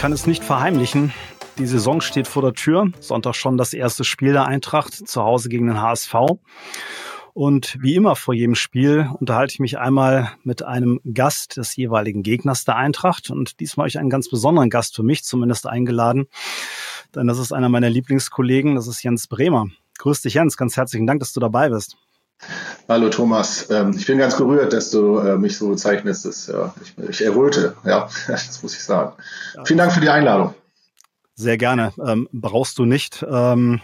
kann es nicht verheimlichen. Die Saison steht vor der Tür. Sonntag schon das erste Spiel der Eintracht zu Hause gegen den HSV. Und wie immer vor jedem Spiel unterhalte ich mich einmal mit einem Gast des jeweiligen Gegners der Eintracht. Und diesmal habe ich einen ganz besonderen Gast für mich zumindest eingeladen. Denn das ist einer meiner Lieblingskollegen, das ist Jens Bremer. Grüß dich, Jens. Ganz herzlichen Dank, dass du dabei bist. Hallo Thomas, ähm, ich bin ganz gerührt, dass du äh, mich so bezeichnest. ich, erröte, ja, das muss ich sagen. Vielen Dank für die Einladung. Sehr gerne. Ähm, brauchst du nicht, ähm,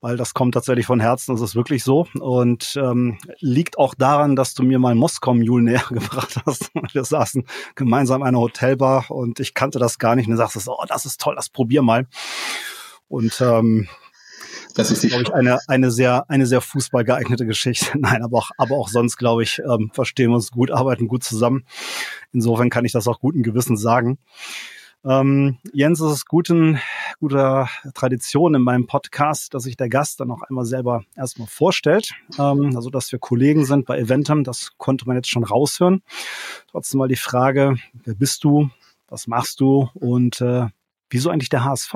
weil das kommt tatsächlich von Herzen, das ist wirklich so. Und ähm, liegt auch daran, dass du mir mal Moskau Mule näher gebracht hast. Wir saßen gemeinsam in einer Hotelbar und ich kannte das gar nicht. Und du sagst, oh, das ist toll, das probier mal. Und ähm, das ist, glaube ich, eine, eine sehr, eine sehr fußballgeeignete Geschichte. Nein, aber auch, aber auch sonst, glaube ich, ähm, verstehen wir uns gut, arbeiten gut zusammen. Insofern kann ich das auch guten Gewissens sagen. Ähm, Jens, es ist guten, guter Tradition in meinem Podcast, dass sich der Gast dann auch einmal selber erstmal vorstellt. Ähm, also, dass wir Kollegen sind bei Eventum, das konnte man jetzt schon raushören. Trotzdem mal die Frage, wer bist du? Was machst du? Und äh, wieso eigentlich der HSV?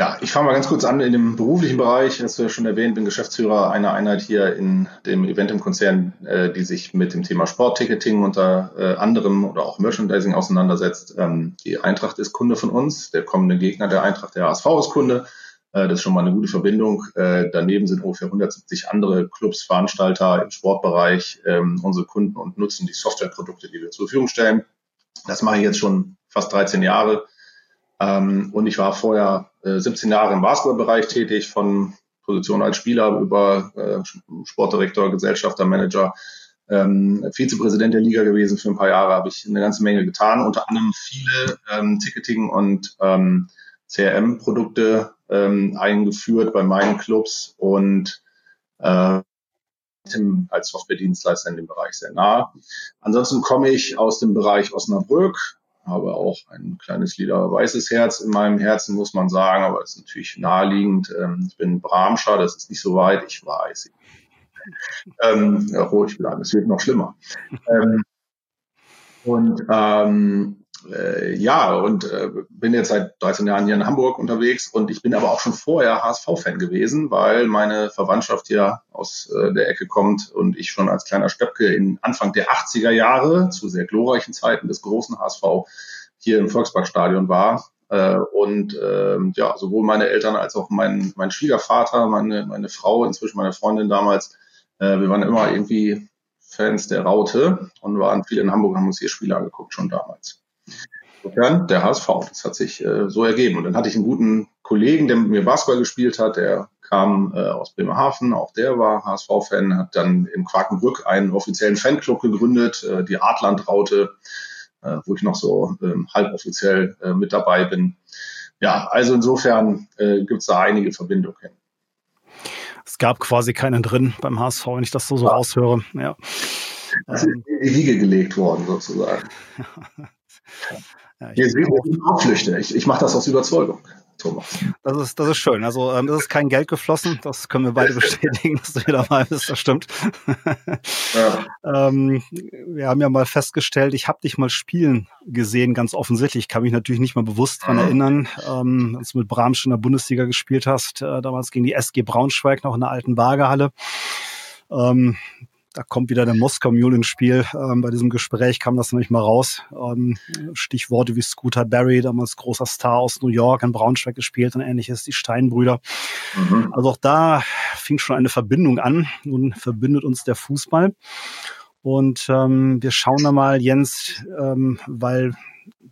Ja, ich fange mal ganz kurz an in dem beruflichen Bereich. Hast du ja schon erwähnt, bin Geschäftsführer einer Einheit hier in dem Event im Konzern, äh, die sich mit dem Thema Sportticketing unter äh, anderem oder auch Merchandising auseinandersetzt. Ähm, die Eintracht ist Kunde von uns, der kommende Gegner der Eintracht, der HSV ist Kunde. Äh, das ist schon mal eine gute Verbindung. Äh, daneben sind ungefähr 170 andere Clubs, Veranstalter im Sportbereich ähm, unsere Kunden und nutzen die Softwareprodukte, die wir zur Verfügung stellen. Das mache ich jetzt schon fast 13 Jahre ähm, und ich war vorher äh, 17 Jahre im Basketballbereich tätig, von Position als Spieler über äh, Sportdirektor, Gesellschafter, Manager, ähm, Vizepräsident der Liga gewesen für ein paar Jahre, habe ich eine ganze Menge getan, unter anderem viele ähm, Ticketing- und ähm, CRM-Produkte ähm, eingeführt bei meinen Clubs und äh, als Software-Dienstleister in dem Bereich sehr nah. Ansonsten komme ich aus dem Bereich Osnabrück, habe auch ein kleines lila weißes Herz in meinem Herzen, muss man sagen, aber es ist natürlich naheliegend. Ähm, ich bin Bramscher, das ist nicht so weit, ich weiß. ähm, ja, ruhig bleiben, es wird noch schlimmer. Ähm, und ähm, äh, ja, und äh, bin jetzt seit 13 Jahren hier in Hamburg unterwegs und ich bin aber auch schon vorher HSV-Fan gewesen, weil meine Verwandtschaft hier aus äh, der Ecke kommt und ich schon als kleiner Stöpke in Anfang der 80er Jahre zu sehr glorreichen Zeiten des großen HSV hier im Volksparkstadion war. Äh, und äh, ja, sowohl meine Eltern als auch mein, mein Schwiegervater, meine, meine Frau, inzwischen meine Freundin damals, äh, wir waren immer irgendwie Fans der Raute und waren viel in Hamburg, haben uns hier Spiele angeguckt, schon damals. Insofern der HSV. Das hat sich äh, so ergeben. Und dann hatte ich einen guten Kollegen, der mit mir Basketball gespielt hat, der kam äh, aus Bremerhaven, auch der war HSV-Fan, hat dann in Quakenbrück einen offiziellen Fanclub gegründet, äh, die Artland-Raute, äh, wo ich noch so äh, halboffiziell äh, mit dabei bin. Ja, also insofern äh, gibt es da einige Verbindungen. Es gab quasi keinen drin beim HSV, wenn ich das so, so ja. raushöre. Ja. Das ist in die Wiege gelegt worden, sozusagen. Ja, ich, Flüchte. ich, ich mache das aus Überzeugung. Thomas. Das ist, das ist schön. Also ähm, das ist kein Geld geflossen. Das können wir beide bestätigen, dass du hier dabei bist. Das stimmt. Ja. ähm, wir haben ja mal festgestellt, ich habe dich mal spielen gesehen, ganz offensichtlich. Ich kann mich natürlich nicht mal bewusst dran erinnern, ähm, als du mit Bramsch in der Bundesliga gespielt hast. Äh, damals gegen die SG Braunschweig noch in der alten Waagehalle. Ähm, da kommt wieder der Moskau Mule ins Spiel. Ähm, bei diesem Gespräch kam das nämlich mal raus. Ähm, Stichworte wie Scooter Barry, damals großer Star aus New York, in Braunschweig gespielt und ähnliches, die Steinbrüder. Mhm. Also auch da fing schon eine Verbindung an. Nun verbindet uns der Fußball. Und ähm, wir schauen da mal, Jens, ähm, weil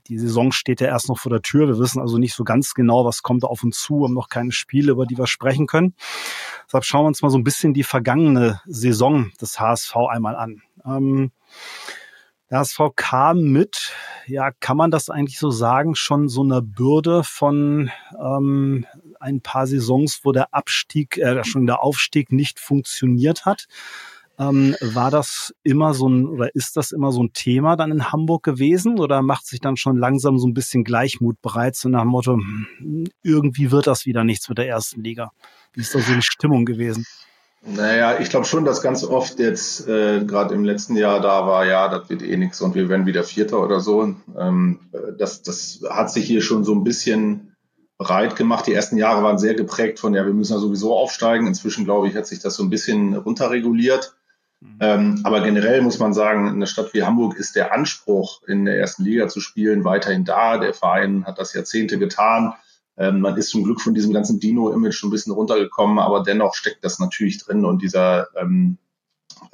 die Saison steht ja erst noch vor der Tür. Wir wissen also nicht so ganz genau, was kommt auf uns zu, haben noch keine Spiele, über die wir sprechen können. Deshalb schauen wir uns mal so ein bisschen die vergangene Saison des HSV einmal an. Ähm, der HSV kam mit, ja, kann man das eigentlich so sagen, schon so einer Bürde von ähm, ein paar Saisons, wo der Abstieg, äh, schon der Aufstieg nicht funktioniert hat. Ähm, war das immer so ein oder ist das immer so ein Thema dann in Hamburg gewesen oder macht sich dann schon langsam so ein bisschen Gleichmut bereit, so nach dem Motto, hm, irgendwie wird das wieder nichts mit der ersten Liga? Wie ist da so die Stimmung gewesen? Naja, ich glaube schon, dass ganz oft jetzt äh, gerade im letzten Jahr da war, ja, das wird eh nichts und wir werden wieder Vierter oder so. Ähm, das, das hat sich hier schon so ein bisschen breit gemacht. Die ersten Jahre waren sehr geprägt von, ja, wir müssen ja sowieso aufsteigen. Inzwischen, glaube ich, hat sich das so ein bisschen runterreguliert. Mhm. Ähm, aber generell muss man sagen, in einer Stadt wie Hamburg ist der Anspruch, in der ersten Liga zu spielen, weiterhin da. Der Verein hat das Jahrzehnte getan. Ähm, man ist zum Glück von diesem ganzen Dino-Image schon ein bisschen runtergekommen, aber dennoch steckt das natürlich drin und dieser, ähm,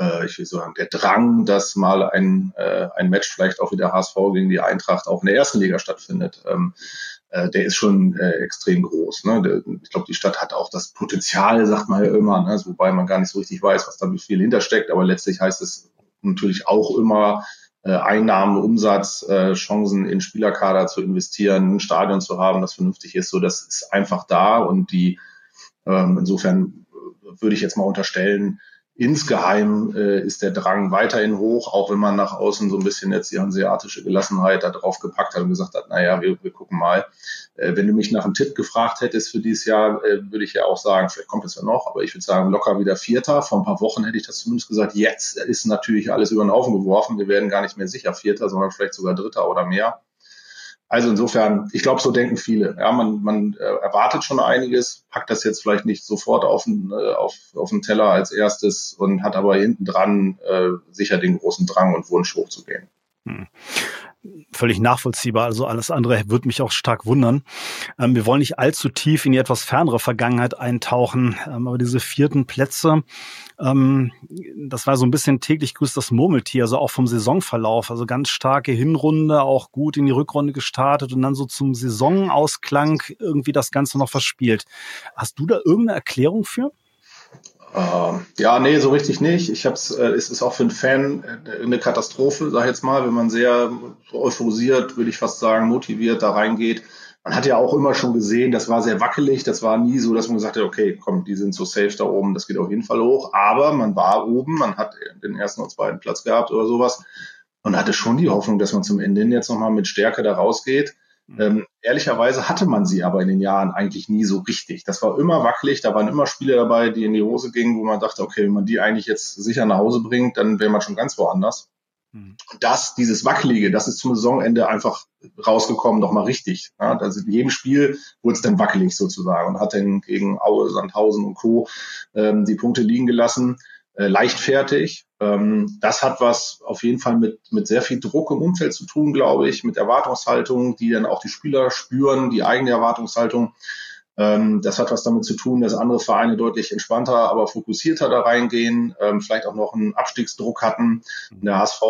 äh, ich will sagen, der Drang, dass mal ein, äh, ein Match vielleicht auch wieder HSV gegen die Eintracht auch in der ersten Liga stattfindet. Ähm, äh, der ist schon äh, extrem groß. Ne? Der, ich glaube, die Stadt hat auch das Potenzial, sagt man ja immer, ne? wobei man gar nicht so richtig weiß, was da viel hintersteckt, aber letztlich heißt es natürlich auch immer, äh, Einnahmen, Umsatz, äh, Chancen in Spielerkader zu investieren, ein Stadion zu haben, das vernünftig ist. So, das ist einfach da und die ähm, insofern würde ich jetzt mal unterstellen, insgeheim äh, ist der Drang weiterhin hoch, auch wenn man nach außen so ein bisschen jetzt die hanseatische Gelassenheit da drauf gepackt hat und gesagt hat, naja, wir, wir gucken mal. Äh, wenn du mich nach einem Tipp gefragt hättest für dieses Jahr, äh, würde ich ja auch sagen, vielleicht kommt es ja noch, aber ich würde sagen, locker wieder Vierter. Vor ein paar Wochen hätte ich das zumindest gesagt, jetzt ist natürlich alles über den Haufen geworfen. Wir werden gar nicht mehr sicher Vierter, sondern vielleicht sogar Dritter oder mehr. Also insofern, ich glaube, so denken viele. Ja, man, man äh, erwartet schon einiges, packt das jetzt vielleicht nicht sofort auf den, äh, auf, auf den Teller als erstes und hat aber hinten dran äh, sicher den großen Drang und Wunsch hochzugehen. Hm völlig nachvollziehbar. Also alles andere würde mich auch stark wundern. Ähm, wir wollen nicht allzu tief in die etwas fernere Vergangenheit eintauchen, ähm, aber diese vierten Plätze, ähm, das war so ein bisschen täglich grüßt das Murmeltier, also auch vom Saisonverlauf. Also ganz starke Hinrunde, auch gut in die Rückrunde gestartet und dann so zum Saisonausklang irgendwie das Ganze noch verspielt. Hast du da irgendeine Erklärung für? Uh, ja, nee, so richtig nicht. Ich hab's, äh, es ist auch für einen Fan äh, eine Katastrophe, sag ich jetzt mal, wenn man sehr euphorisiert, würde ich fast sagen, motiviert da reingeht. Man hat ja auch immer schon gesehen, das war sehr wackelig, das war nie so, dass man gesagt hat, okay, komm, die sind so safe da oben, das geht auf jeden Fall hoch. Aber man war oben, man hat den ersten und zweiten Platz gehabt oder sowas und hatte schon die Hoffnung, dass man zum Ende hin jetzt nochmal mit Stärke da rausgeht. Mhm. Ähm, ehrlicherweise hatte man sie aber in den Jahren eigentlich nie so richtig. Das war immer wackelig, da waren immer Spiele dabei, die in die Hose gingen, wo man dachte, okay, wenn man die eigentlich jetzt sicher nach Hause bringt, dann wäre man schon ganz woanders. Mhm. Und das, dieses Wackelige, das ist zum Saisonende einfach rausgekommen, doch mal richtig. Ja, also in jedem Spiel wurde es dann wackelig sozusagen und hat dann gegen Aue, Sandhausen und Co. Ähm, die Punkte liegen gelassen äh, leichtfertig. Ähm, das hat was auf jeden Fall mit, mit sehr viel Druck im Umfeld zu tun, glaube ich, mit Erwartungshaltung, die dann auch die Spieler spüren, die eigene Erwartungshaltung. Ähm, das hat was damit zu tun, dass andere Vereine deutlich entspannter, aber fokussierter da reingehen, ähm, vielleicht auch noch einen Abstiegsdruck hatten. Der HSV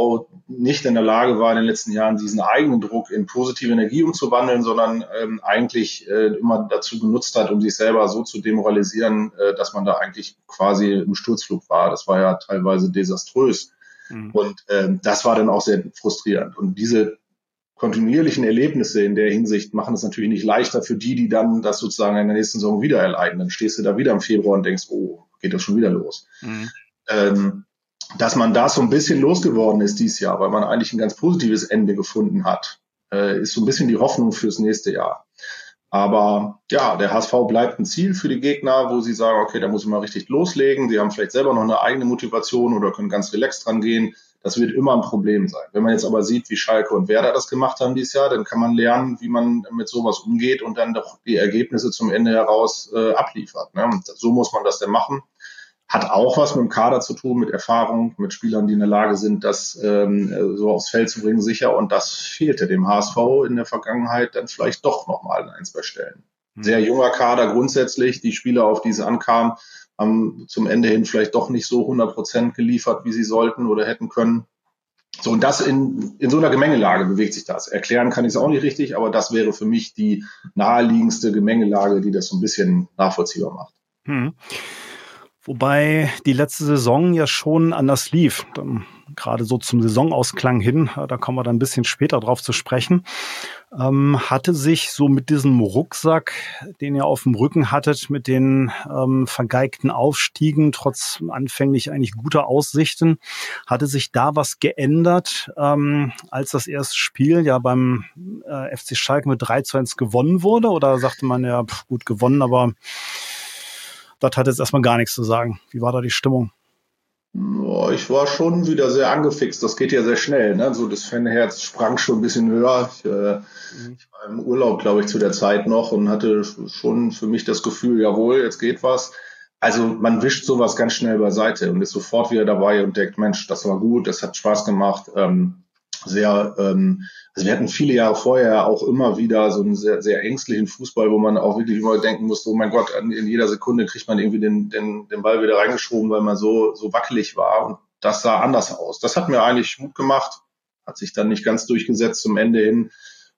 nicht in der Lage war, in den letzten Jahren diesen eigenen Druck in positive Energie umzuwandeln, sondern ähm, eigentlich äh, immer dazu genutzt hat, um sich selber so zu demoralisieren, äh, dass man da eigentlich quasi im Sturzflug war. Das war ja teilweise desaströs. Mhm. Und ähm, das war dann auch sehr frustrierend. Und diese kontinuierlichen Erlebnisse in der Hinsicht machen es natürlich nicht leichter für die, die dann das sozusagen in der nächsten Saison wieder erleiden. Dann stehst du da wieder im Februar und denkst, oh, geht das schon wieder los. Mhm. Ähm, dass man da so ein bisschen losgeworden ist dieses Jahr, weil man eigentlich ein ganz positives Ende gefunden hat, äh, ist so ein bisschen die Hoffnung fürs nächste Jahr. Aber ja, der HSV bleibt ein Ziel für die Gegner, wo sie sagen, okay, da muss ich mal richtig loslegen. Sie haben vielleicht selber noch eine eigene Motivation oder können ganz relaxed dran gehen. Das wird immer ein Problem sein. Wenn man jetzt aber sieht, wie Schalke und Werder das gemacht haben dieses Jahr, dann kann man lernen, wie man mit sowas umgeht und dann doch die Ergebnisse zum Ende heraus äh, abliefert. Ne? Und so muss man das denn machen. Hat auch was mit dem Kader zu tun, mit Erfahrung, mit Spielern, die in der Lage sind, das ähm, so aufs Feld zu bringen, sicher. Und das fehlte dem HSV in der Vergangenheit dann vielleicht doch nochmal an ein, zwei Stellen. Hm. Sehr junger Kader grundsätzlich. Die Spieler, auf die es ankam, haben zum Ende hin vielleicht doch nicht so 100 Prozent geliefert, wie sie sollten oder hätten können. So, und das in, in so einer Gemengelage bewegt sich das. Erklären kann ich es auch nicht richtig, aber das wäre für mich die naheliegendste Gemengelage, die das so ein bisschen nachvollziehbar macht. Hm. Wobei die letzte Saison ja schon anders lief. Gerade so zum Saisonausklang hin, da kommen wir dann ein bisschen später drauf zu sprechen, ähm, hatte sich so mit diesem Rucksack, den ihr auf dem Rücken hattet, mit den ähm, vergeigten Aufstiegen, trotz anfänglich eigentlich guter Aussichten, hatte sich da was geändert, ähm, als das erste Spiel ja beim äh, FC Schalke mit 3 zu 1 gewonnen wurde? Oder sagte man ja, pff, gut gewonnen, aber das hat jetzt erstmal gar nichts zu sagen. Wie war da die Stimmung? Ich war schon wieder sehr angefixt. Das geht ja sehr schnell. Ne? So das Fanherz sprang schon ein bisschen höher. Ich, äh, mhm. ich war im Urlaub, glaube ich, zu der Zeit noch und hatte schon für mich das Gefühl, jawohl, jetzt geht was. Also man wischt sowas ganz schnell beiseite und ist sofort wieder dabei und denkt, Mensch, das war gut, das hat Spaß gemacht. Ähm, sehr, ähm, also wir hatten viele Jahre vorher auch immer wieder so einen sehr, sehr ängstlichen Fußball, wo man auch wirklich immer denken musste, oh mein Gott, in jeder Sekunde kriegt man irgendwie den, den, den Ball wieder reingeschoben, weil man so, so wackelig war. Und das sah anders aus. Das hat mir eigentlich Mut gemacht, hat sich dann nicht ganz durchgesetzt zum Ende hin.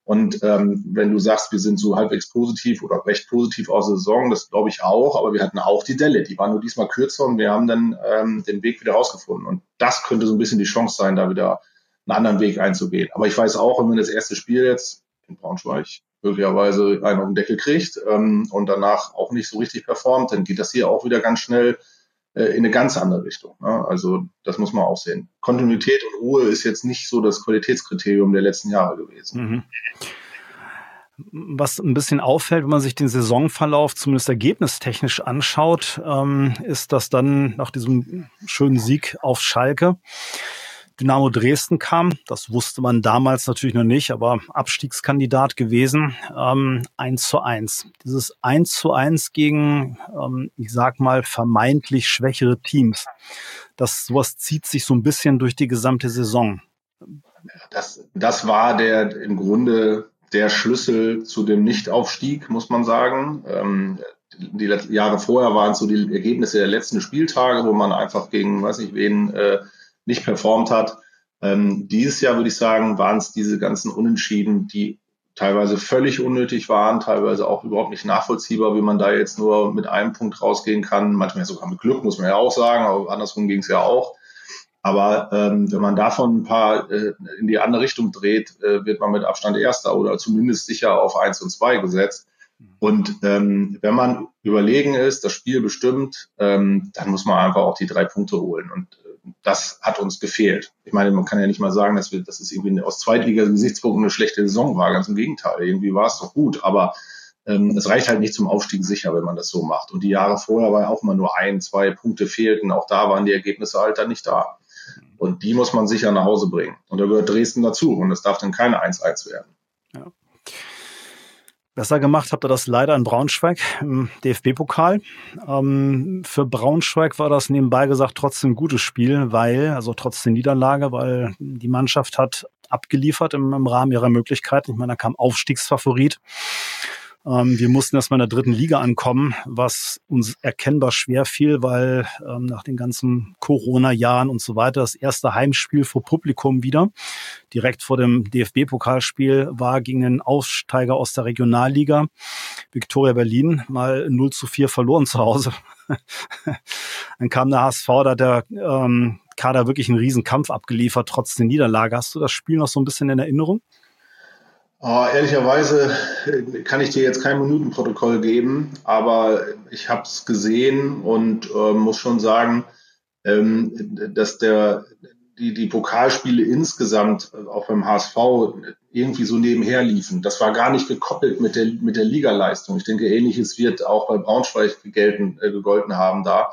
Und ähm, wenn du sagst, wir sind so halbwegs positiv oder recht positiv aus der Saison, das glaube ich auch, aber wir hatten auch die Delle, die war nur diesmal kürzer und wir haben dann ähm, den Weg wieder rausgefunden. Und das könnte so ein bisschen die Chance sein, da wieder einen anderen Weg einzugehen. Aber ich weiß auch, wenn man das erste Spiel jetzt in Braunschweig möglicherweise einen auf den Deckel kriegt ähm, und danach auch nicht so richtig performt, dann geht das hier auch wieder ganz schnell äh, in eine ganz andere Richtung. Ne? Also das muss man auch sehen. Kontinuität und Ruhe ist jetzt nicht so das Qualitätskriterium der letzten Jahre gewesen. Mhm. Was ein bisschen auffällt, wenn man sich den Saisonverlauf zumindest ergebnistechnisch anschaut, ähm, ist, dass dann nach diesem schönen Sieg auf Schalke Dynamo Dresden kam. Das wusste man damals natürlich noch nicht, aber Abstiegskandidat gewesen. Ähm, 1 zu 1. Dieses 1 zu 1 gegen, ähm, ich sag mal, vermeintlich schwächere Teams. Das, sowas zieht sich so ein bisschen durch die gesamte Saison. Das, das war der im Grunde der Schlüssel zu dem Nichtaufstieg, muss man sagen. Ähm, die Jahre vorher waren so die Ergebnisse der letzten Spieltage, wo man einfach gegen, weiß ich wen, äh, nicht performt hat. Ähm, dieses Jahr würde ich sagen, waren es diese ganzen Unentschieden, die teilweise völlig unnötig waren, teilweise auch überhaupt nicht nachvollziehbar, wie man da jetzt nur mit einem Punkt rausgehen kann. Manchmal sogar mit Glück, muss man ja auch sagen, aber andersrum ging es ja auch. Aber ähm, wenn man davon ein paar äh, in die andere Richtung dreht, äh, wird man mit Abstand Erster oder zumindest sicher auf eins und zwei gesetzt. Und ähm, wenn man überlegen ist, das Spiel bestimmt, ähm, dann muss man einfach auch die drei Punkte holen. Und das hat uns gefehlt. Ich meine, man kann ja nicht mal sagen, dass wir, dass es irgendwie aus Zweitliga-Gesichtspunkten eine schlechte Saison war. Ganz im Gegenteil. Irgendwie war es doch gut. Aber ähm, es reicht halt nicht zum Aufstieg sicher, wenn man das so macht. Und die Jahre vorher war ja auch immer nur ein, zwei Punkte fehlten. Auch da waren die Ergebnisse halt dann nicht da. Und die muss man sicher nach Hause bringen. Und da gehört Dresden dazu. Und es darf dann keine 1-1 werden. Ja. Besser gemacht habt ihr das leider in Braunschweig im DFB-Pokal. Ähm, für Braunschweig war das nebenbei gesagt trotzdem ein gutes Spiel, weil, also trotz der Niederlage, weil die Mannschaft hat abgeliefert im, im Rahmen ihrer Möglichkeiten. Ich meine, da kam Aufstiegsfavorit. Ähm, wir mussten erstmal in der dritten Liga ankommen, was uns erkennbar schwer fiel, weil ähm, nach den ganzen Corona-Jahren und so weiter das erste Heimspiel vor Publikum wieder, direkt vor dem DFB-Pokalspiel, war gegen den Aufsteiger aus der Regionalliga, Viktoria Berlin, mal 0 zu 4 verloren zu Hause. Dann kam der HSV, da hat der ähm, Kader wirklich einen Riesenkampf abgeliefert, trotz der Niederlage. Hast du das Spiel noch so ein bisschen in Erinnerung? Oh, ehrlicherweise äh, kann ich dir jetzt kein Minutenprotokoll geben, aber ich habe es gesehen und äh, muss schon sagen, ähm, dass der die, die Pokalspiele insgesamt äh, auch beim HSV irgendwie so nebenher liefen. Das war gar nicht gekoppelt mit der mit der Ligaleistung. Ich denke, ähnliches wird auch bei Braunschweig gelten, äh, gegolten haben da.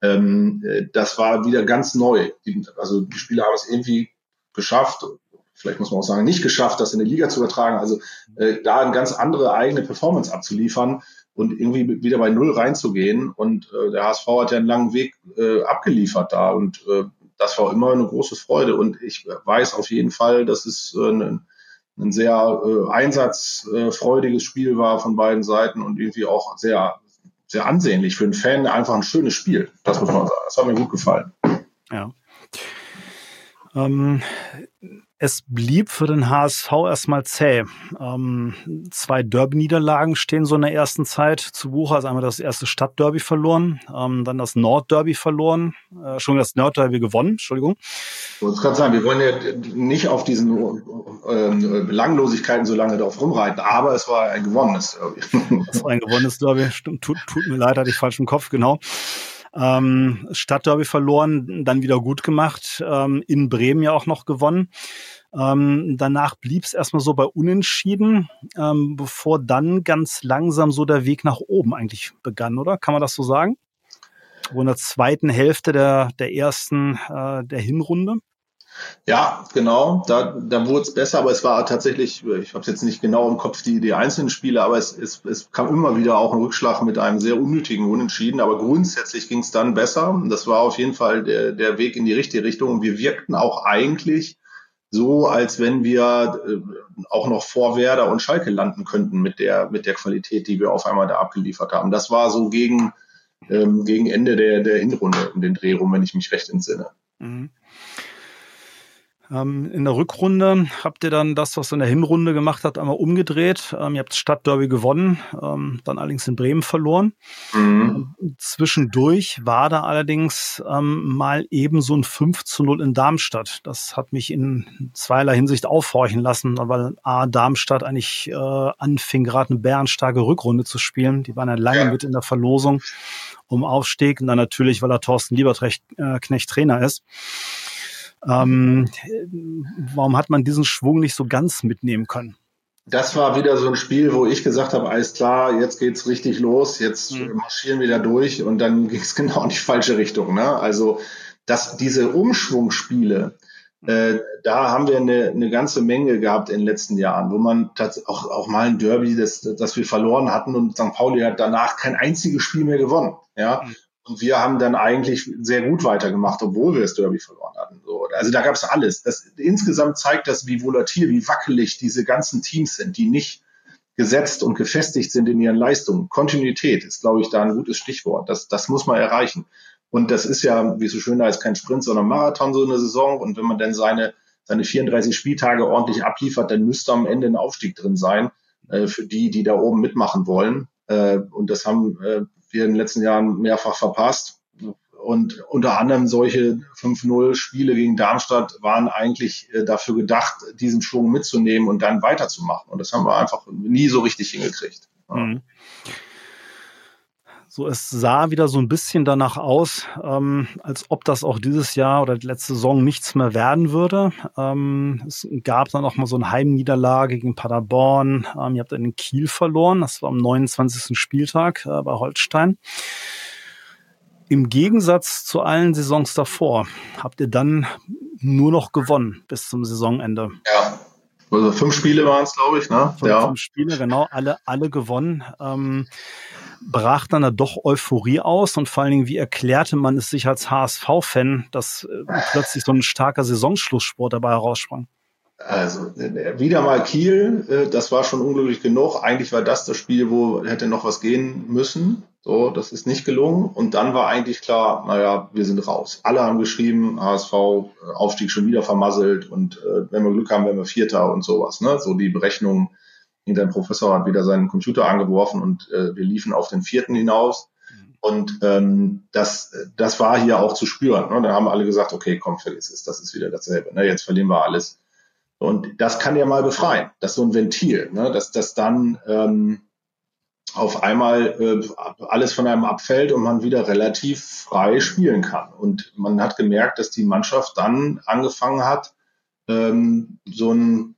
Ähm, äh, das war wieder ganz neu. Also die Spieler haben es irgendwie geschafft, vielleicht muss man auch sagen, nicht geschafft, das in die Liga zu übertragen. Also äh, da eine ganz andere eigene Performance abzuliefern und irgendwie wieder bei Null reinzugehen. Und äh, der HSV hat ja einen langen Weg äh, abgeliefert da und äh, das war immer eine große Freude. Und ich weiß auf jeden Fall, dass es äh, ein, ein sehr äh, einsatzfreudiges Spiel war von beiden Seiten und irgendwie auch sehr, sehr ansehnlich für einen Fan. Einfach ein schönes Spiel. Das muss man sagen. Das hat mir gut gefallen. Ja. Ähm, es blieb für den HSV erstmal zäh. Ähm, zwei Derby-Niederlagen stehen so in der ersten Zeit zu Buche. Also einmal das erste Stadtderby verloren, ähm, dann das Nordderby verloren, äh, schon das Nordderby gewonnen, Entschuldigung. Ich wollte gerade sagen, wir wollen ja nicht auf diesen äh, Belanglosigkeiten so lange darauf rumreiten, aber es war ein gewonnenes Derby. Es war ein gewonnenes Derby, stimmt, tut, tut mir leid, hatte ich falsch im Kopf, genau. Ähm, Stadtderby verloren, dann wieder gut gemacht, ähm, in Bremen ja auch noch gewonnen. Ähm, danach blieb es erstmal so bei Unentschieden, ähm, bevor dann ganz langsam so der Weg nach oben eigentlich begann, oder? Kann man das so sagen? so in der zweiten Hälfte der, der ersten äh, der Hinrunde. Ja, genau. Da, da wurde es besser, aber es war tatsächlich, ich habe es jetzt nicht genau im Kopf, die, die einzelnen Spiele, aber es, es, es kam immer wieder auch ein Rückschlag mit einem sehr unnötigen Unentschieden. Aber grundsätzlich ging es dann besser. Das war auf jeden Fall der, der Weg in die richtige Richtung. Und wir wirkten auch eigentlich so, als wenn wir äh, auch noch vor Werder und Schalke landen könnten mit der, mit der Qualität, die wir auf einmal da abgeliefert haben. Das war so gegen, ähm, gegen Ende der, der Hinrunde um den Dreh rum, wenn ich mich recht entsinne. Mhm. Ähm, in der Rückrunde habt ihr dann das, was ihr in der Hinrunde gemacht habt, einmal umgedreht. Ähm, ihr habt das Stadtderby gewonnen, ähm, dann allerdings in Bremen verloren. Mhm. Zwischendurch war da allerdings mal eben so ein 5 zu 0 in Darmstadt. Das hat mich in zweierlei Hinsicht aufhorchen lassen, weil A, Darmstadt eigentlich äh, anfing, gerade eine bärenstarke Rückrunde zu spielen. Die waren ja lange ja. mit in der Verlosung um Aufstieg und dann natürlich, weil er Thorsten Lieberknecht äh, Trainer ist. Ähm, warum hat man diesen Schwung nicht so ganz mitnehmen können? Das war wieder so ein Spiel, wo ich gesagt habe, alles klar, jetzt geht's richtig los, jetzt mhm. marschieren wir da durch und dann ging es genau in die falsche Richtung. Ne? Also dass diese Umschwungspiele, äh, da haben wir eine, eine ganze Menge gehabt in den letzten Jahren, wo man auch, auch mal ein Derby, das, das wir verloren hatten und St. Pauli hat danach kein einziges Spiel mehr gewonnen. Ja, mhm. Und wir haben dann eigentlich sehr gut weitergemacht, obwohl wir das Derby verloren hatten. So, also da gab es alles. Das, insgesamt zeigt das, wie volatil, wie wackelig diese ganzen Teams sind, die nicht gesetzt und gefestigt sind in ihren Leistungen. Kontinuität ist, glaube ich, da ein gutes Stichwort. Das, das muss man erreichen. Und das ist ja, wie so schön da ist, kein Sprint, sondern Marathon so eine Saison. Und wenn man dann seine, seine 34 Spieltage ordentlich abliefert, dann müsste am Ende ein Aufstieg drin sein äh, für die, die da oben mitmachen wollen. Äh, und das haben äh, wir in den letzten Jahren mehrfach verpasst. Und unter anderem solche 5-0 Spiele gegen Darmstadt waren eigentlich äh, dafür gedacht, diesen Schwung mitzunehmen und dann weiterzumachen. Und das haben wir einfach nie so richtig hingekriegt. Mhm. So, es sah wieder so ein bisschen danach aus, ähm, als ob das auch dieses Jahr oder die letzte Saison nichts mehr werden würde. Ähm, es gab dann auch mal so eine Heimniederlage gegen Paderborn. Ähm, ihr habt in Kiel verloren. Das war am 29. Spieltag äh, bei Holstein. Im Gegensatz zu allen Saisons davor habt ihr dann nur noch gewonnen bis zum Saisonende. Ja. Also fünf Spiele waren es, glaube ich, ne? Fünf, ja. fünf Spiele, genau, alle, alle gewonnen. Ähm, brach dann da doch Euphorie aus und vor allen Dingen, wie erklärte man es sich als HSV-Fan, dass äh, plötzlich so ein starker Saisonschlusssport dabei heraussprang? Also äh, wieder mal Kiel, äh, das war schon unglücklich genug. Eigentlich war das das Spiel, wo hätte noch was gehen müssen. So, das ist nicht gelungen. Und dann war eigentlich klar, naja, wir sind raus. Alle haben geschrieben, HSV, äh, Aufstieg schon wieder vermasselt und äh, wenn wir Glück haben, werden wir Vierter und sowas. Ne? So die Berechnungen Irgendein Professor hat wieder seinen Computer angeworfen und äh, wir liefen auf den vierten hinaus. Mhm. Und ähm, das, das war hier auch zu spüren. Ne? Da haben alle gesagt, okay, komm, vergiss es, das ist wieder dasselbe. Ne? Jetzt verlieren wir alles. Und das kann ja mal befreien. Das ist so ein Ventil, ne? dass das dann ähm, auf einmal äh, alles von einem abfällt und man wieder relativ frei spielen kann. Und man hat gemerkt, dass die Mannschaft dann angefangen hat, ähm, so ein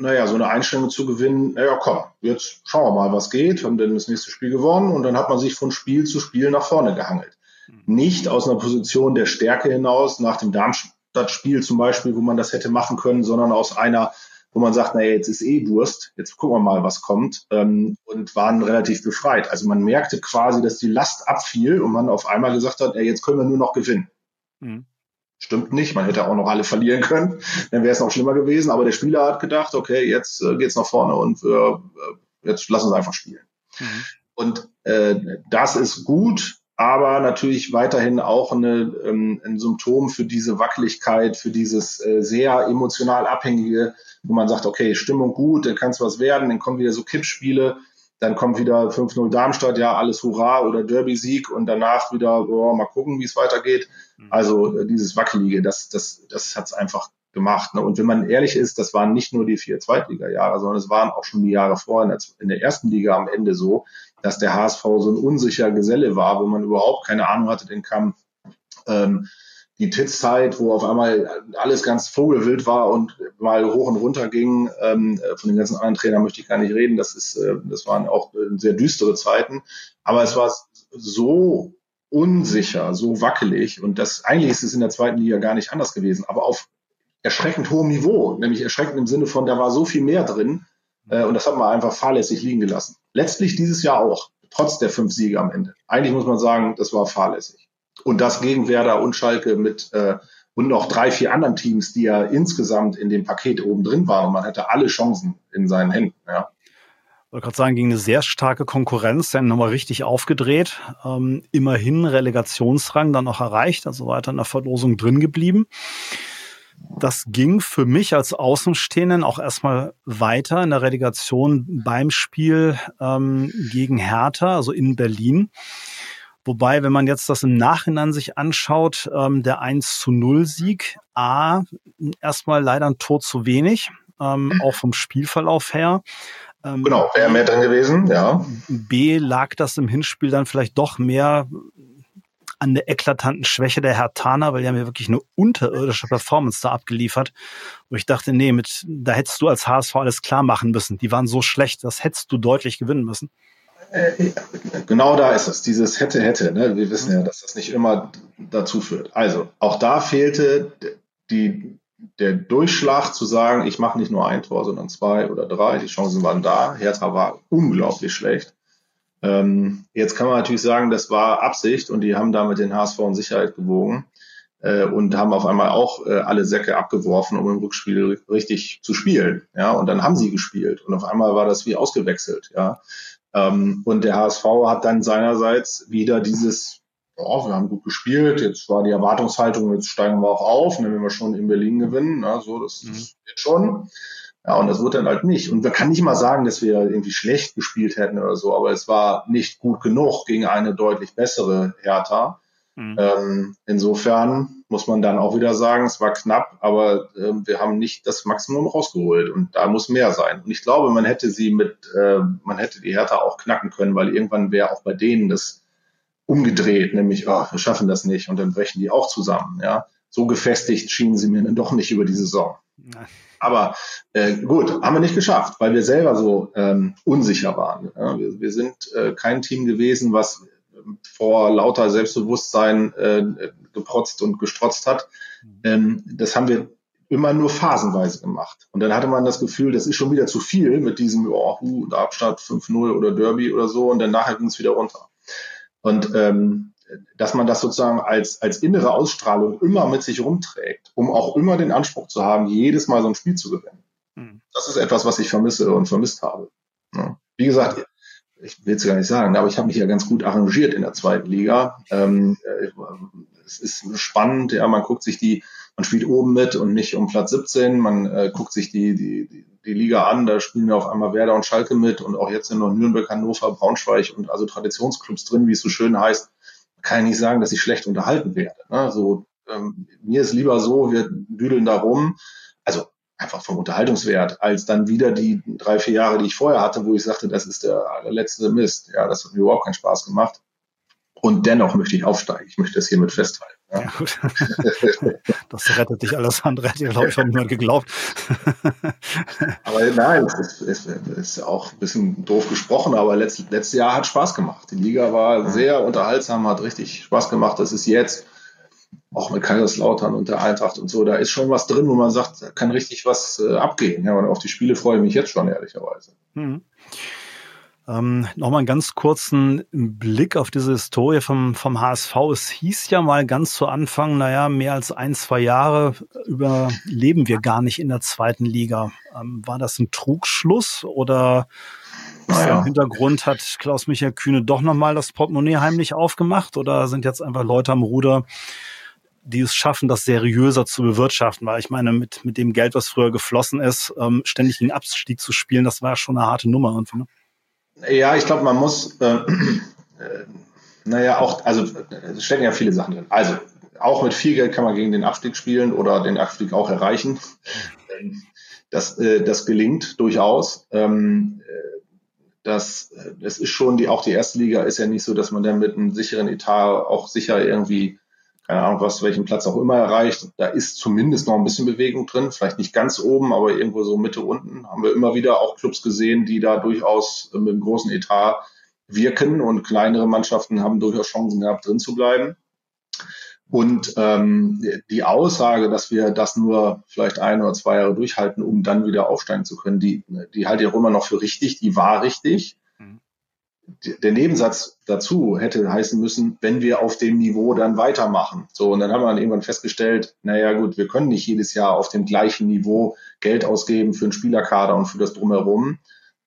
naja, so eine Einstellung zu gewinnen, naja, komm, jetzt schauen wir mal, was geht, haben dann das nächste Spiel gewonnen und dann hat man sich von Spiel zu Spiel nach vorne gehangelt. Mhm. Nicht aus einer Position der Stärke hinaus, nach dem Darmstadt-Spiel zum Beispiel, wo man das hätte machen können, sondern aus einer, wo man sagt, naja, jetzt ist eh Wurst, jetzt gucken wir mal, was kommt, ähm, und waren relativ befreit. Also man merkte quasi, dass die Last abfiel und man auf einmal gesagt hat, ey, jetzt können wir nur noch gewinnen. Mhm. Stimmt nicht, man hätte auch noch alle verlieren können, dann wäre es noch schlimmer gewesen. Aber der Spieler hat gedacht, okay, jetzt äh, geht's nach vorne und wir, äh, jetzt lassen wir einfach spielen. Mhm. Und äh, das ist gut, aber natürlich weiterhin auch eine, ähm, ein Symptom für diese Wackeligkeit, für dieses äh, sehr emotional abhängige, wo man sagt, okay, Stimmung gut, dann kann es was werden, dann kommen wieder so Kippspiele, dann kommt wieder 5-0 Darmstadt, ja, alles Hurra oder Derby-Sieg und danach wieder, oh, mal gucken, wie es weitergeht. Mhm. Also äh, dieses Wackelige, das, das, das hat es einfach gemacht. Ne? Und wenn man ehrlich ist, das waren nicht nur die vier Zweitliga-Jahre, sondern es waren auch schon die Jahre vorher in der, in der ersten Liga am Ende so, dass der HSV so ein unsicher Geselle war, wo man überhaupt keine Ahnung hatte, den kam ähm, die Titzzeit, wo auf einmal alles ganz vogelwild war und mal hoch und runter ging. Ähm, von den ganzen anderen Trainern möchte ich gar nicht reden. Das ist, äh, das waren auch äh, sehr düstere Zeiten. Aber es war so unsicher, so wackelig. Und das eigentlich ist es in der zweiten Liga gar nicht anders gewesen, aber auf erschreckend hohem Niveau, nämlich erschreckend im Sinne von, da war so viel mehr drin. Äh, und das hat man einfach fahrlässig liegen gelassen. Letztlich dieses Jahr auch, trotz der fünf Siege am Ende. Eigentlich muss man sagen, das war fahrlässig. Und das gegen Werder und Schalke mit äh, und noch drei, vier anderen Teams, die ja insgesamt in dem Paket oben drin waren. Man hatte alle Chancen in seinen Händen. Ja. Ich wollte gerade sagen, gegen eine sehr starke Konkurrenz, dann nochmal richtig aufgedreht. Ähm, immerhin Relegationsrang dann auch erreicht, also weiter in der Verlosung drin geblieben. Das ging für mich als Außenstehenden auch erstmal weiter in der Relegation beim Spiel ähm, gegen Hertha, also in Berlin. Wobei, wenn man jetzt das im Nachhinein sich anschaut, ähm, der 1 zu 0 Sieg, A, erstmal leider ein Tor zu wenig, ähm, mhm. auch vom Spielverlauf her. Ähm, genau, wäre mehr drin gewesen, ja. B, lag das im Hinspiel dann vielleicht doch mehr an der eklatanten Schwäche der Hertaner, weil die haben ja wirklich eine unterirdische Performance da abgeliefert, wo ich dachte, nee, mit, da hättest du als HSV alles klar machen müssen. Die waren so schlecht, das hättest du deutlich gewinnen müssen. Äh, genau da ist es, dieses hätte, hätte. Ne? Wir wissen ja, dass das nicht immer dazu führt. Also, auch da fehlte die, der Durchschlag zu sagen, ich mache nicht nur ein Tor, sondern zwei oder drei. Die Chancen waren da. Hertha war unglaublich schlecht. Ähm, jetzt kann man natürlich sagen, das war Absicht und die haben damit den HSV in Sicherheit gewogen äh, und haben auf einmal auch äh, alle Säcke abgeworfen, um im Rückspiel richtig zu spielen. Ja, und dann haben sie gespielt und auf einmal war das wie ausgewechselt. Ja, ähm, und der HSV hat dann seinerseits wieder dieses, ja, wir haben gut gespielt, jetzt war die Erwartungshaltung, jetzt steigen wir auch auf, ne, wenn wir schon in Berlin gewinnen, na, so, das, mhm. das wird schon. Ja, und das wurde dann halt nicht. Und wir kann nicht mal sagen, dass wir irgendwie schlecht gespielt hätten oder so, aber es war nicht gut genug gegen eine deutlich bessere Hertha. Mhm. Ähm, insofern muss man dann auch wieder sagen, es war knapp, aber äh, wir haben nicht das Maximum rausgeholt und da muss mehr sein. Und ich glaube, man hätte sie mit, äh, man hätte die Hertha auch knacken können, weil irgendwann wäre auch bei denen das umgedreht, nämlich, oh, wir schaffen das nicht und dann brechen die auch zusammen. Ja, so gefestigt schienen sie mir dann doch nicht über die Saison. Nein. Aber äh, gut, haben wir nicht geschafft, weil wir selber so ähm, unsicher waren. Ja, wir, wir sind äh, kein Team gewesen, was vor lauter Selbstbewusstsein äh, geprotzt und gestrotzt hat. Mhm. Ähm, das haben wir immer nur phasenweise gemacht. Und dann hatte man das Gefühl, das ist schon wieder zu viel mit diesem, oh, hu, Darmstadt 5-0 oder Derby oder so und dann nachher ging es wieder runter. Und ähm, dass man das sozusagen als, als innere Ausstrahlung immer mit sich rumträgt, um auch immer den Anspruch zu haben, jedes Mal so ein Spiel zu gewinnen. Mhm. Das ist etwas, was ich vermisse und vermisst habe. Ja. Wie gesagt, ich will es gar nicht sagen, aber ich habe mich ja ganz gut arrangiert in der zweiten Liga. Ähm, äh, es ist spannend, ja, man guckt sich die, man spielt oben mit und nicht um Platz 17, man äh, guckt sich die, die, die, Liga an, da spielen ja auf einmal Werder und Schalke mit und auch jetzt sind noch Nürnberg, Hannover, Braunschweig und also Traditionsclubs drin, wie es so schön heißt. Kann ich nicht sagen, dass ich schlecht unterhalten werde. Ne? So, ähm, mir ist lieber so, wir düdeln da rum. Einfach vom Unterhaltungswert, als dann wieder die drei, vier Jahre, die ich vorher hatte, wo ich sagte, das ist der allerletzte Mist. Ja, das hat mir überhaupt keinen Spaß gemacht. Und dennoch möchte ich aufsteigen. Ich möchte das hiermit festhalten. Ja. ja gut. das rettet dich alles andere, hätte, glaube ich, niemand geglaubt. aber nein, es ist, ist, auch ein bisschen doof gesprochen, aber letztes, letztes Jahr hat Spaß gemacht. Die Liga war sehr unterhaltsam, hat richtig Spaß gemacht. Das ist jetzt auch mit Kaiserslautern und der Eintracht und so, da ist schon was drin, wo man sagt, da kann richtig was äh, abgehen. Ja, und auf die Spiele freue ich mich jetzt schon, ehrlicherweise. Mhm. Ähm, Nochmal einen ganz kurzen Blick auf diese Historie vom, vom HSV. Es hieß ja mal ganz zu Anfang, naja, mehr als ein, zwei Jahre überleben wir gar nicht in der zweiten Liga. Ähm, war das ein Trugschluss oder naja. im Hintergrund hat Klaus-Michael Kühne doch nochmal das Portemonnaie heimlich aufgemacht oder sind jetzt einfach Leute am Ruder, die es schaffen, das seriöser zu bewirtschaften. Weil ich meine, mit, mit dem Geld, was früher geflossen ist, ähm, ständig einen Abstieg zu spielen, das war schon eine harte Nummer irgendwie. Ne? Ja, ich glaube, man muss, äh, äh, naja, auch, also es stecken ja viele Sachen drin. Also, auch mit viel Geld kann man gegen den Abstieg spielen oder den Abstieg auch erreichen. Das, äh, das gelingt durchaus. Ähm, äh, das, das ist schon die, auch die erste Liga ist ja nicht so, dass man dann mit einem sicheren Etat auch sicher irgendwie keine Ahnung, was, welchen Platz auch immer erreicht. Da ist zumindest noch ein bisschen Bewegung drin, vielleicht nicht ganz oben, aber irgendwo so Mitte unten. Haben wir immer wieder auch Clubs gesehen, die da durchaus mit einem großen Etat wirken und kleinere Mannschaften haben durchaus Chancen gehabt, drin zu bleiben. Und ähm, die Aussage, dass wir das nur vielleicht ein oder zwei Jahre durchhalten, um dann wieder aufsteigen zu können, die, die halte ich auch immer noch für richtig, die war richtig. Der Nebensatz dazu hätte heißen müssen, wenn wir auf dem Niveau dann weitermachen. So, und dann haben wir dann irgendwann festgestellt, naja gut, wir können nicht jedes Jahr auf dem gleichen Niveau Geld ausgeben für einen Spielerkader und für das drumherum.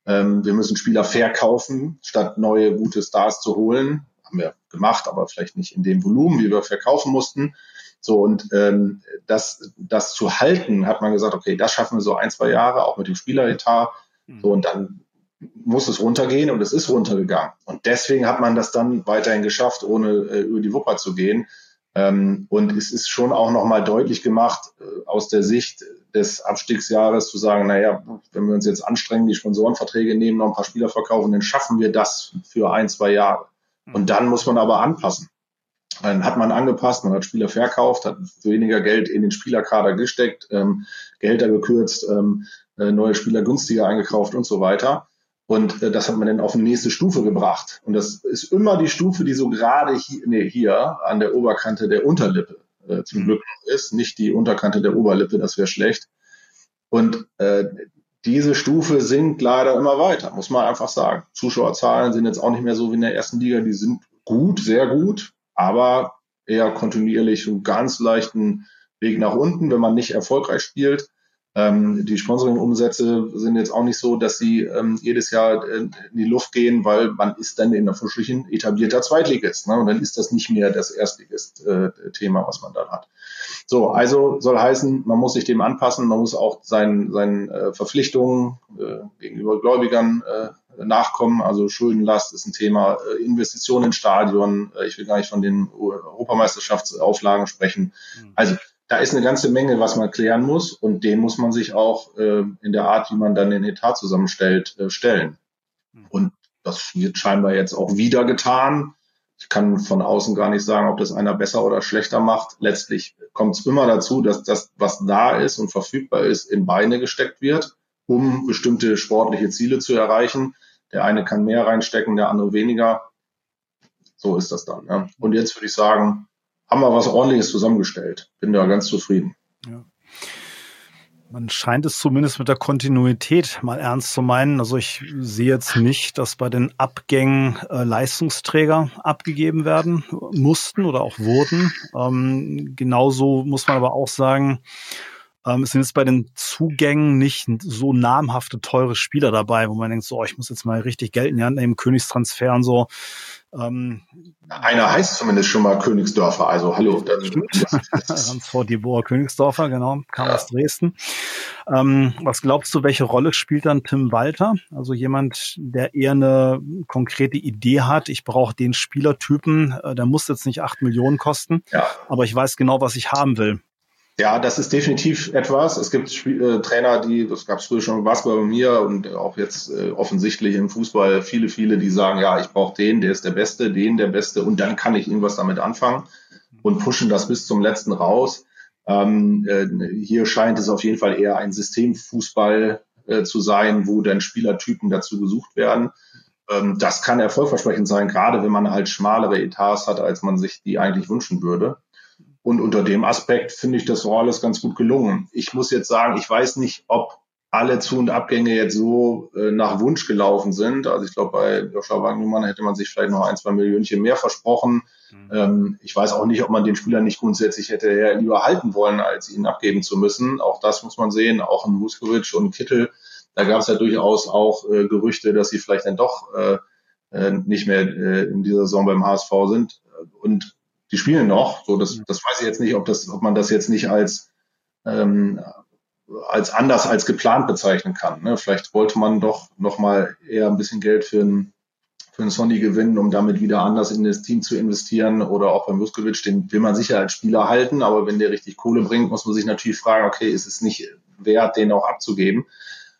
Ähm, wir müssen Spieler verkaufen, statt neue gute Stars zu holen haben wir gemacht, aber vielleicht nicht in dem Volumen, wie wir verkaufen mussten. So, und ähm, das, das zu halten, hat man gesagt, okay, das schaffen wir so ein, zwei Jahre, auch mit dem Spieleretat. Mhm. So, und dann muss es runtergehen und es ist runtergegangen. Und deswegen hat man das dann weiterhin geschafft, ohne äh, über die Wupper zu gehen. Ähm, und es ist schon auch nochmal deutlich gemacht, äh, aus der Sicht des Abstiegsjahres zu sagen, naja, wenn wir uns jetzt anstrengen, die Sponsorenverträge nehmen, noch ein paar Spieler verkaufen, dann schaffen wir das für ein, zwei Jahre. Und dann muss man aber anpassen. Dann hat man angepasst, man hat Spieler verkauft, hat weniger Geld in den Spielerkader gesteckt, ähm, Gehälter gekürzt, ähm, äh, neue Spieler günstiger eingekauft und so weiter. Und äh, das hat man dann auf eine nächste Stufe gebracht. Und das ist immer die Stufe, die so gerade hier, nee, hier an der Oberkante der Unterlippe äh, zum mhm. Glück ist, nicht die Unterkante der Oberlippe, das wäre schlecht. Und äh, diese Stufe sinkt leider immer weiter, muss man einfach sagen. Zuschauerzahlen sind jetzt auch nicht mehr so wie in der ersten Liga, die sind gut, sehr gut, aber eher kontinuierlich und ganz leichten Weg nach unten, wenn man nicht erfolgreich spielt. Ähm, die Sponsoring-Umsätze sind jetzt auch nicht so, dass sie ähm, jedes Jahr äh, in die Luft gehen, weil man ist dann in der Frischlichen etablierter Zweitligist. Ne? Und dann ist das nicht mehr das Erstligist-Thema, äh, was man dann hat. So, also soll heißen, man muss sich dem anpassen, man muss auch seinen, seinen äh, Verpflichtungen äh, gegenüber Gläubigern äh, nachkommen. Also Schuldenlast ist ein Thema, äh, Investitionen in Stadion, äh, ich will gar nicht von den Europameisterschaftsauflagen sprechen. Mhm. Also da ist eine ganze Menge, was man klären muss und den muss man sich auch äh, in der Art, wie man dann den Etat zusammenstellt, äh, stellen. Hm. Und das wird scheinbar jetzt auch wieder getan. Ich kann von außen gar nicht sagen, ob das einer besser oder schlechter macht. Letztlich kommt es immer dazu, dass das, was da ist und verfügbar ist, in Beine gesteckt wird, um bestimmte sportliche Ziele zu erreichen. Der eine kann mehr reinstecken, der andere weniger. So ist das dann. Ja. Und jetzt würde ich sagen, haben wir was ordentliches zusammengestellt. Bin da ganz zufrieden. Ja. Man scheint es zumindest mit der Kontinuität mal ernst zu meinen. Also ich sehe jetzt nicht, dass bei den Abgängen äh, Leistungsträger abgegeben werden mussten oder auch wurden. Ähm, genauso muss man aber auch sagen, ähm, es sind jetzt bei den Zugängen nicht so namhafte, teure Spieler dabei, wo man denkt, so, ich muss jetzt mal richtig Geld in die Hand nehmen, Königstransfer und so. Ähm, Einer heißt zumindest schon mal Königsdörfer, also hallo. Ransford Dibor Königsdorfer, genau, kam ja. aus Dresden. Ähm, was glaubst du, welche Rolle spielt dann Tim Walter? Also jemand, der eher eine konkrete Idee hat, ich brauche den Spielertypen, äh, der muss jetzt nicht acht Millionen kosten, ja. aber ich weiß genau, was ich haben will. Ja, das ist definitiv etwas. Es gibt Spiel, äh, Trainer, die, das gab es früher schon im Basketball bei mir und auch jetzt äh, offensichtlich im Fußball viele, viele, die sagen, ja, ich brauche den, der ist der Beste, den der Beste und dann kann ich irgendwas damit anfangen und pushen das bis zum letzten raus. Ähm, äh, hier scheint es auf jeden Fall eher ein Systemfußball äh, zu sein, wo dann Spielertypen dazu gesucht werden. Ähm, das kann erfolgversprechend sein, gerade wenn man halt schmalere Etats hat, als man sich die eigentlich wünschen würde. Und unter dem Aspekt finde ich das war alles ganz gut gelungen. Ich muss jetzt sagen, ich weiß nicht, ob alle Zu- und Abgänge jetzt so äh, nach Wunsch gelaufen sind. Also ich glaube, bei Joshua Wagnumann hätte man sich vielleicht noch ein, zwei Millionchen mehr versprochen. Mhm. Ähm, ich weiß auch nicht, ob man den Spieler nicht grundsätzlich hätte lieber halten wollen, als ihn abgeben zu müssen. Auch das muss man sehen. Auch ein Vuskovic und Kittel, da gab es ja durchaus auch äh, Gerüchte, dass sie vielleicht dann doch äh, äh nicht mehr äh, in dieser Saison beim HSV sind. Und die spielen noch. So, das, das weiß ich jetzt nicht, ob das, ob man das jetzt nicht als ähm, als anders als geplant bezeichnen kann. Ne? Vielleicht wollte man doch noch mal eher ein bisschen Geld für einen für einen Sonny gewinnen, um damit wieder anders in das Team zu investieren oder auch beim Vuskovic, den will man sicher als Spieler halten, aber wenn der richtig Kohle bringt, muss man sich natürlich fragen, okay, ist es nicht wert, den auch abzugeben?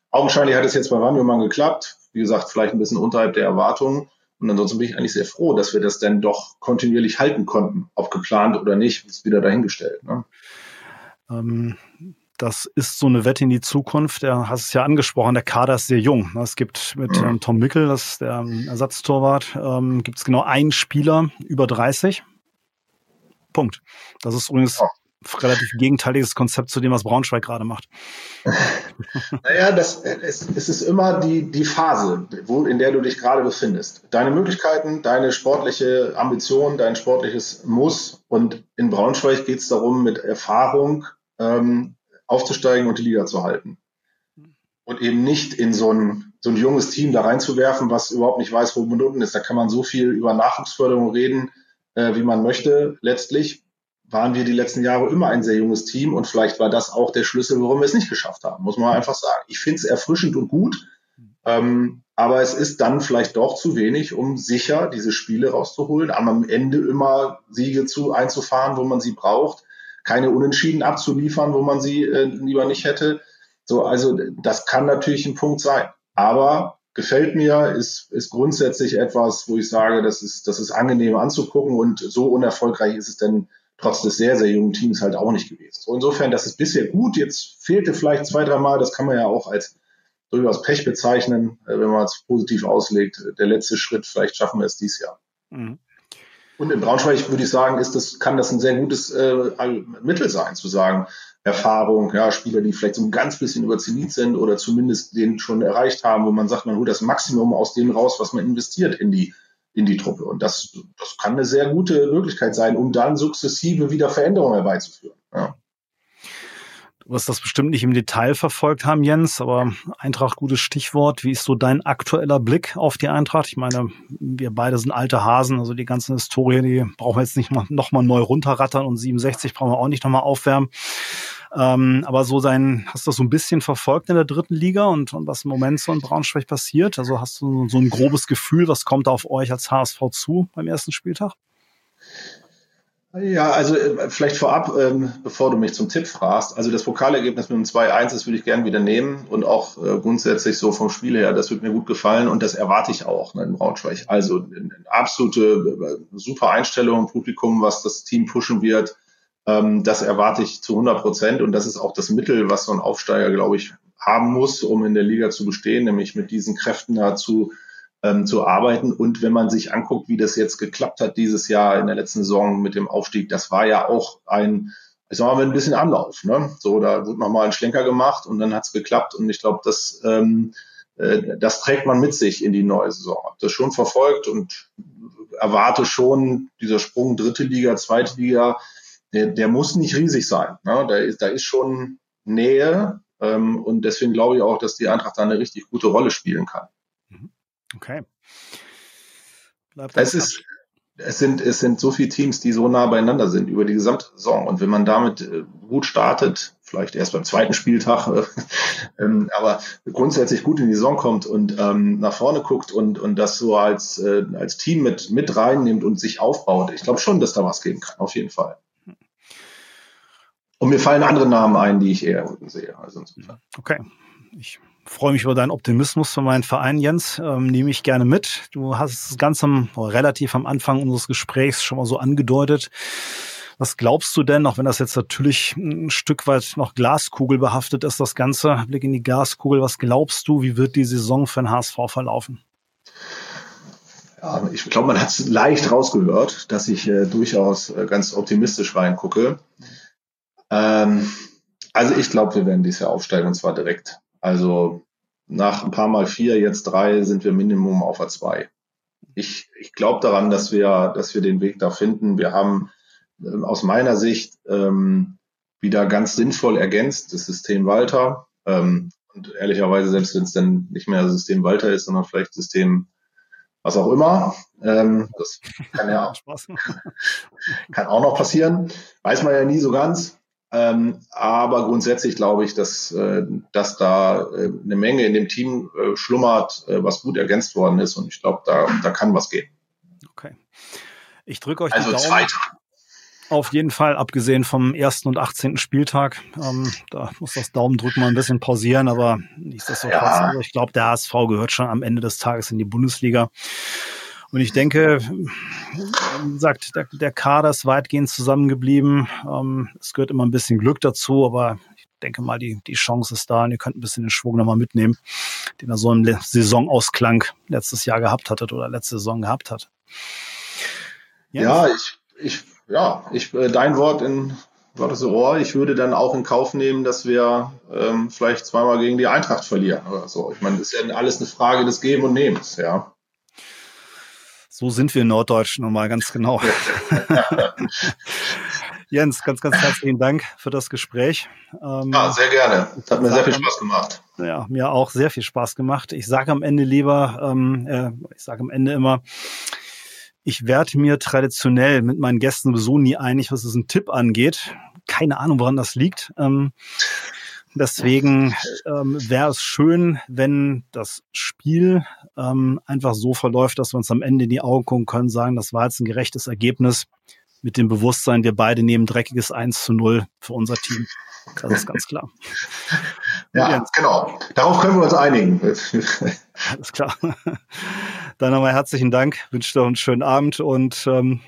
Augenscheinlich hat es jetzt bei Wandelmann geklappt. Wie gesagt, vielleicht ein bisschen unterhalb der Erwartungen. Und ansonsten bin ich eigentlich sehr froh, dass wir das dann doch kontinuierlich halten konnten. Ob geplant oder nicht, ist wieder dahingestellt. Ne? Ähm, das ist so eine Wette in die Zukunft. Der hast es ja angesprochen, der Kader ist sehr jung. Es gibt mit ähm, Tom Mickel, das ist der Ersatztorwart, ähm, gibt es genau einen Spieler über 30. Punkt. Das ist übrigens relativ gegenteiliges Konzept zu dem, was Braunschweig gerade macht. naja, das, es, es ist immer die, die Phase, wo, in der du dich gerade befindest. Deine Möglichkeiten, deine sportliche Ambition, dein sportliches Muss. Und in Braunschweig geht es darum, mit Erfahrung ähm, aufzusteigen und die Liga zu halten. Und eben nicht in so ein, so ein junges Team da reinzuwerfen, was überhaupt nicht weiß, wo man unten ist. Da kann man so viel über Nachwuchsförderung reden, äh, wie man möchte. Letztlich waren wir die letzten Jahre immer ein sehr junges Team und vielleicht war das auch der Schlüssel, warum wir es nicht geschafft haben, muss man einfach sagen. Ich finde es erfrischend und gut, ähm, aber es ist dann vielleicht doch zu wenig, um sicher diese Spiele rauszuholen, am Ende immer Siege zu einzufahren, wo man sie braucht, keine Unentschieden abzuliefern, wo man sie äh, lieber nicht hätte. So, also das kann natürlich ein Punkt sein. Aber gefällt mir, ist, ist grundsätzlich etwas, wo ich sage, das ist, das ist angenehm anzugucken und so unerfolgreich ist es denn trotz des sehr, sehr jungen Teams halt auch nicht gewesen. So insofern, das ist bisher gut. Jetzt fehlte vielleicht zwei, drei Mal, das kann man ja auch als durchaus Pech bezeichnen, äh, wenn man es positiv auslegt. Der letzte Schritt, vielleicht schaffen wir es dieses Jahr. Mhm. Und in Braunschweig würde ich sagen, ist das, kann das ein sehr gutes äh, Mittel sein, zu sagen, Erfahrung, ja, Spieler, die vielleicht so ein ganz bisschen über Zenit sind oder zumindest den schon erreicht haben, wo man sagt, man holt das Maximum aus dem raus, was man investiert in die in die Truppe. Und das, das kann eine sehr gute Möglichkeit sein, um dann sukzessive wieder Veränderungen herbeizuführen. Ja. Du wirst das bestimmt nicht im Detail verfolgt haben, Jens, aber Eintracht, gutes Stichwort. Wie ist so dein aktueller Blick auf die Eintracht? Ich meine, wir beide sind alte Hasen, also die ganze Historie, die brauchen wir jetzt nicht mal, noch mal neu runterrattern und 67 brauchen wir auch nicht nochmal aufwärmen. Ähm, aber so sein, hast du das so ein bisschen verfolgt in der dritten Liga und, und was im Moment so in Braunschweig passiert? Also hast du so ein grobes Gefühl, was kommt da auf euch als HSV zu beim ersten Spieltag? Ja, also äh, vielleicht vorab, ähm, bevor du mich zum Tipp fragst, also das Pokalergebnis mit dem 2-1, das würde ich gerne wieder nehmen und auch äh, grundsätzlich so vom Spiel her, das wird mir gut gefallen und das erwarte ich auch ne, in Braunschweig. Also eine absolute äh, super Einstellung, Publikum, was das Team pushen wird, ähm, das erwarte ich zu 100 Prozent und das ist auch das Mittel, was so ein Aufsteiger, glaube ich, haben muss, um in der Liga zu bestehen, nämlich mit diesen Kräften dazu ähm, zu arbeiten. Und wenn man sich anguckt, wie das jetzt geklappt hat dieses Jahr in der letzten Saison mit dem Aufstieg, das war ja auch ein, ich sag mal, ein bisschen Anlauf. Ne? So, da wurde nochmal ein Schlenker gemacht und dann hat es geklappt. Und ich glaube, das, ähm, äh, das trägt man mit sich in die neue Saison. Hab das schon verfolgt und erwarte schon dieser Sprung dritte Liga, zweite Liga, der, der muss nicht riesig sein. Ne? Da, ist, da ist schon Nähe ähm, und deswegen glaube ich auch, dass die Eintracht da eine richtig gute Rolle spielen kann. Mhm. Okay. Bleibt es ist, es sind, es sind so viele Teams, die so nah beieinander sind über die gesamte Saison. Und wenn man damit äh, gut startet, vielleicht erst beim zweiten Spieltag, äh, ähm, aber grundsätzlich gut in die Saison kommt und ähm, nach vorne guckt und, und das so als, äh, als Team mit, mit reinnimmt und sich aufbaut, ich glaube schon, dass da was gehen kann, auf jeden Fall. Und mir fallen andere Namen ein, die ich eher unten sehe. Also insofern. Okay. Ich freue mich über deinen Optimismus für meinen Verein, Jens. Ähm, nehme ich gerne mit. Du hast es ganz am, relativ am Anfang unseres Gesprächs schon mal so angedeutet. Was glaubst du denn, auch wenn das jetzt natürlich ein Stück weit noch Glaskugel behaftet ist, das Ganze, Blick in die Glaskugel, was glaubst du, wie wird die Saison für den HSV verlaufen? Ja, ich glaube, man hat es leicht rausgehört, dass ich äh, durchaus äh, ganz optimistisch reingucke. Ähm, also ich glaube, wir werden dieses Jahr aufsteigen und zwar direkt. Also nach ein paar Mal vier, jetzt drei, sind wir Minimum auf A2. Ich, ich glaube daran, dass wir, dass wir den Weg da finden. Wir haben ähm, aus meiner Sicht ähm, wieder ganz sinnvoll ergänzt das System Walter. Ähm, und ehrlicherweise, selbst wenn es dann nicht mehr System Walter ist, sondern vielleicht System was auch immer. Ähm, das kann ja kann auch noch passieren. Weiß man ja nie so ganz. Ähm, aber grundsätzlich glaube ich, dass, äh, dass da äh, eine Menge in dem Team äh, schlummert, äh, was gut ergänzt worden ist. Und ich glaube, da, da kann was gehen. Okay. Ich drücke euch also die Daumen. Zweite. Auf jeden Fall, abgesehen vom ersten und 18. Spieltag. Ähm, da muss das Daumendrücken mal ein bisschen pausieren, aber nichtsdestotrotz, ja. also ich glaube, der HSV gehört schon am Ende des Tages in die Bundesliga. Und ich denke, sagt, der, der Kader ist weitgehend zusammengeblieben. Ähm, es gehört immer ein bisschen Glück dazu, aber denke mal, die, die Chance ist da und ihr könnt ein bisschen den Schwung nochmal mitnehmen, den er so im Saisonausklang letztes Jahr gehabt hattet oder letzte Saison gehabt hat. Jens? Ja, ich, ich, ja, ich, äh, dein Wort in Gottes Ohr, ich würde dann auch in Kauf nehmen, dass wir ähm, vielleicht zweimal gegen die Eintracht verlieren oder so. Ich meine, das ist ja alles eine Frage des Geben und Nehmens, ja. So sind wir in Norddeutsch nochmal ganz genau. Jens, ganz, ganz herzlichen Dank für das Gespräch. Ähm, ja, sehr gerne. Das hat mir sehr viel Spaß gemacht. Ja, mir auch sehr viel Spaß gemacht. Ich sage am Ende lieber, ähm, äh, ich sage am Ende immer, ich werde mir traditionell mit meinen Gästen sowieso nie einig, was es einen Tipp angeht. Keine Ahnung, woran das liegt. Ähm, deswegen ähm, wäre es schön, wenn das Spiel ähm, einfach so verläuft, dass wir uns am Ende in die Augen gucken können, sagen, das war jetzt ein gerechtes Ergebnis mit dem Bewusstsein, wir beide nehmen dreckiges 1 zu 0 für unser Team. Das ist ganz klar. ja, ja, genau. Darauf können wir uns einigen. Alles klar. Dann nochmal herzlichen Dank, wünsche dir einen schönen Abend und ähm,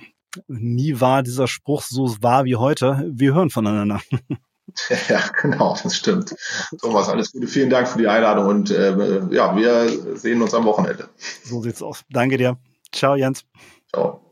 nie war dieser Spruch so wahr wie heute. Wir hören voneinander. Ja, genau, das stimmt. Thomas, alles Gute, vielen Dank für die Einladung und äh, ja, wir sehen uns am Wochenende. So sieht's aus. Danke dir. Ciao, Jens. Ciao.